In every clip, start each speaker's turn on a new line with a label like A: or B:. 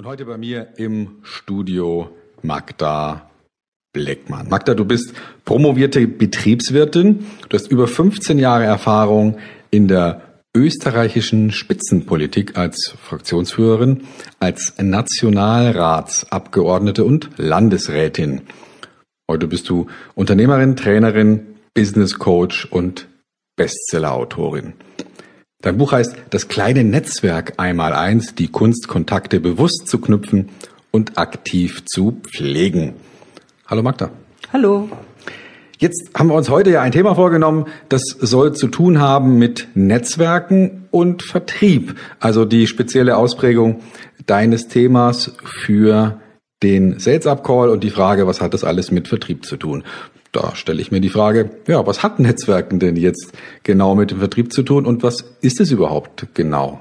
A: Und heute bei mir im Studio Magda Bleckmann. Magda, du bist promovierte Betriebswirtin. Du hast über 15 Jahre Erfahrung in der österreichischen Spitzenpolitik als Fraktionsführerin, als Nationalratsabgeordnete und Landesrätin. Heute bist du Unternehmerin, Trainerin, Business Coach und Bestsellerautorin. Dein Buch heißt Das kleine Netzwerk einmal eins, die Kunst, Kontakte bewusst zu knüpfen und aktiv zu pflegen. Hallo Magda.
B: Hallo.
A: Jetzt haben wir uns heute ja ein Thema vorgenommen, das soll zu tun haben mit Netzwerken und Vertrieb. Also die spezielle Ausprägung deines Themas für den Sales Up Call und die Frage, was hat das alles mit Vertrieb zu tun? Da stelle ich mir die Frage, ja, was hat Netzwerken denn jetzt genau mit dem Vertrieb zu tun und was ist es überhaupt genau?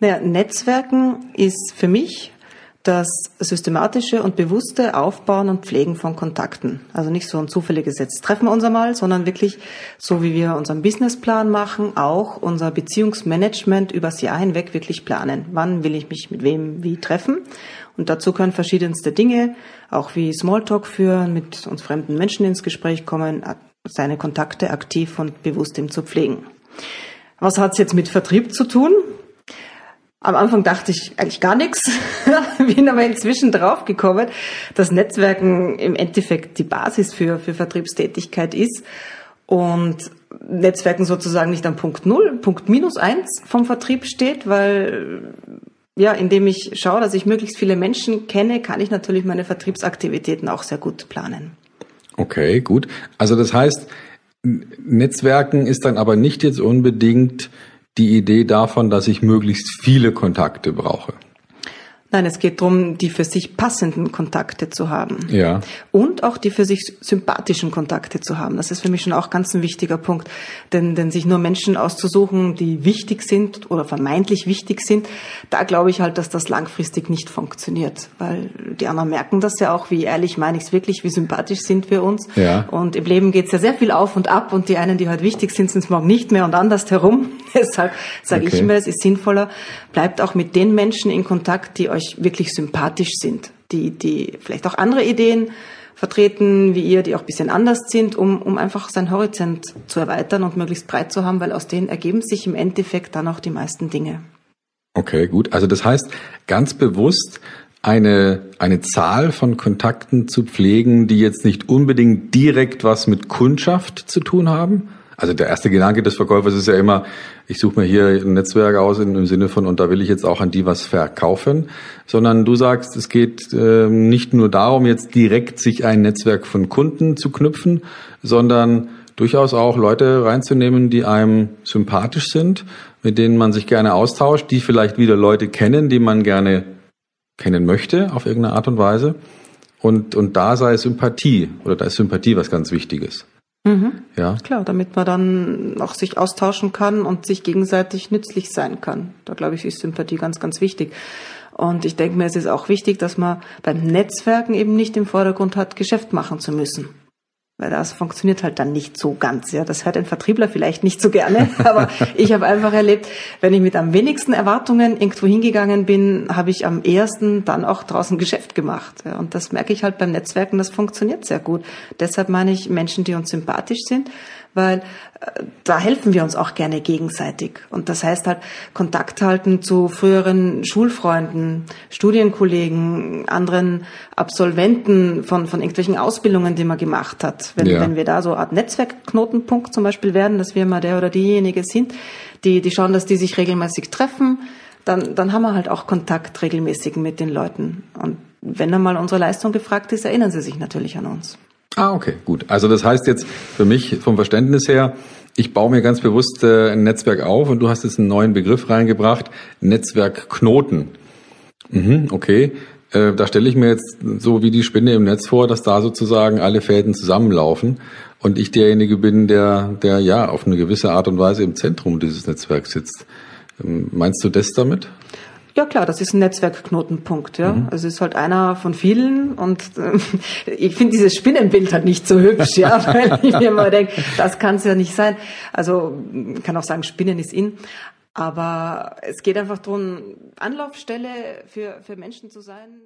B: Naja, Netzwerken ist für mich das systematische und bewusste Aufbauen und Pflegen von Kontakten. Also nicht so ein zufälliges jetzt treffen wir uns einmal, sondern wirklich so wie wir unseren Businessplan machen, auch unser Beziehungsmanagement übers Jahr hinweg wirklich planen. Wann will ich mich mit wem wie treffen? Und dazu können verschiedenste Dinge, auch wie Smalltalk führen, mit uns fremden Menschen ins Gespräch kommen, seine Kontakte aktiv und bewusst ihm zu pflegen. Was hat's jetzt mit Vertrieb zu tun? Am Anfang dachte ich eigentlich gar nichts, bin aber inzwischen draufgekommen, dass Netzwerken im Endeffekt die Basis für, für Vertriebstätigkeit ist und Netzwerken sozusagen nicht am Punkt Null, Punkt minus eins vom Vertrieb steht, weil ja, indem ich schaue, dass ich möglichst viele Menschen kenne, kann ich natürlich meine Vertriebsaktivitäten auch sehr gut planen.
A: Okay, gut. Also das heißt, Netzwerken ist dann aber nicht jetzt unbedingt die Idee davon, dass ich möglichst viele Kontakte brauche.
B: Nein, es geht darum, die für sich passenden Kontakte zu haben.
A: Ja.
B: Und auch die für sich sympathischen Kontakte zu haben. Das ist für mich schon auch ganz ein wichtiger Punkt. Denn, denn sich nur Menschen auszusuchen, die wichtig sind oder vermeintlich wichtig sind, da glaube ich halt, dass das langfristig nicht funktioniert. Weil die anderen merken das ja auch, wie ehrlich meine ich es wirklich, wie sympathisch sind wir uns.
A: Ja.
B: Und im Leben geht es ja sehr viel auf und ab und die einen, die heute wichtig sind, sind es morgen nicht mehr und anders herum. Deshalb sage okay. ich immer, es ist sinnvoller, bleibt auch mit den Menschen in Kontakt, die euch euch wirklich sympathisch sind, die, die vielleicht auch andere Ideen vertreten wie ihr, die auch ein bisschen anders sind, um, um einfach seinen Horizont zu erweitern und möglichst breit zu haben, weil aus denen ergeben sich im Endeffekt dann auch die meisten Dinge.
A: Okay, gut. Also das heißt, ganz bewusst eine, eine Zahl von Kontakten zu pflegen, die jetzt nicht unbedingt direkt was mit Kundschaft zu tun haben, also der erste Gedanke des Verkäufers ist ja immer, ich suche mir hier ein Netzwerk aus im Sinne von, und da will ich jetzt auch an die was verkaufen, sondern du sagst, es geht äh, nicht nur darum, jetzt direkt sich ein Netzwerk von Kunden zu knüpfen, sondern durchaus auch Leute reinzunehmen, die einem sympathisch sind, mit denen man sich gerne austauscht, die vielleicht wieder Leute kennen, die man gerne kennen möchte auf irgendeine Art und Weise. Und, und da sei Sympathie oder da ist Sympathie was ganz Wichtiges.
B: Mhm. Ja. Klar, damit man dann auch sich austauschen kann und sich gegenseitig nützlich sein kann. Da glaube ich, ist Sympathie ganz, ganz wichtig. Und ich denke mir, es ist auch wichtig, dass man beim Netzwerken eben nicht im Vordergrund hat, Geschäft machen zu müssen weil das funktioniert halt dann nicht so ganz. Ja, das hört ein Vertriebler vielleicht nicht so gerne, aber ich habe einfach erlebt, wenn ich mit am wenigsten Erwartungen irgendwo hingegangen bin, habe ich am ehesten dann auch draußen Geschäft gemacht. Ja, und das merke ich halt beim Netzwerken, das funktioniert sehr gut. Deshalb meine ich Menschen, die uns sympathisch sind, weil äh, da helfen wir uns auch gerne gegenseitig. Und das heißt halt Kontakt halten zu früheren Schulfreunden, Studienkollegen, anderen Absolventen von, von irgendwelchen Ausbildungen, die man gemacht hat. Wenn, ja. wenn wir da so eine Art Netzwerkknotenpunkt zum Beispiel werden, dass wir mal der oder diejenige sind, die, die schauen, dass die sich regelmäßig treffen, dann, dann haben wir halt auch Kontakt regelmäßig mit den Leuten. Und wenn dann mal unsere Leistung gefragt ist, erinnern sie sich natürlich an uns.
A: Ah, okay, gut. Also das heißt jetzt für mich vom Verständnis her, ich baue mir ganz bewusst äh, ein Netzwerk auf und du hast jetzt einen neuen Begriff reingebracht, Netzwerkknoten. Mhm, okay. Äh, da stelle ich mir jetzt so wie die Spinne im Netz vor, dass da sozusagen alle Fäden zusammenlaufen und ich derjenige bin, der, der ja auf eine gewisse Art und Weise im Zentrum dieses Netzwerks sitzt. Ähm, meinst du das damit?
B: Ja klar, das ist ein Netzwerkknotenpunkt. Ja, mhm. also es ist halt einer von vielen und äh, ich finde dieses Spinnenbild halt nicht so hübsch, ja, weil ich mir immer denke, das kann es ja nicht sein. Also kann auch sagen, Spinnen ist in. Aber es geht einfach darum, Anlaufstelle für, für Menschen zu sein.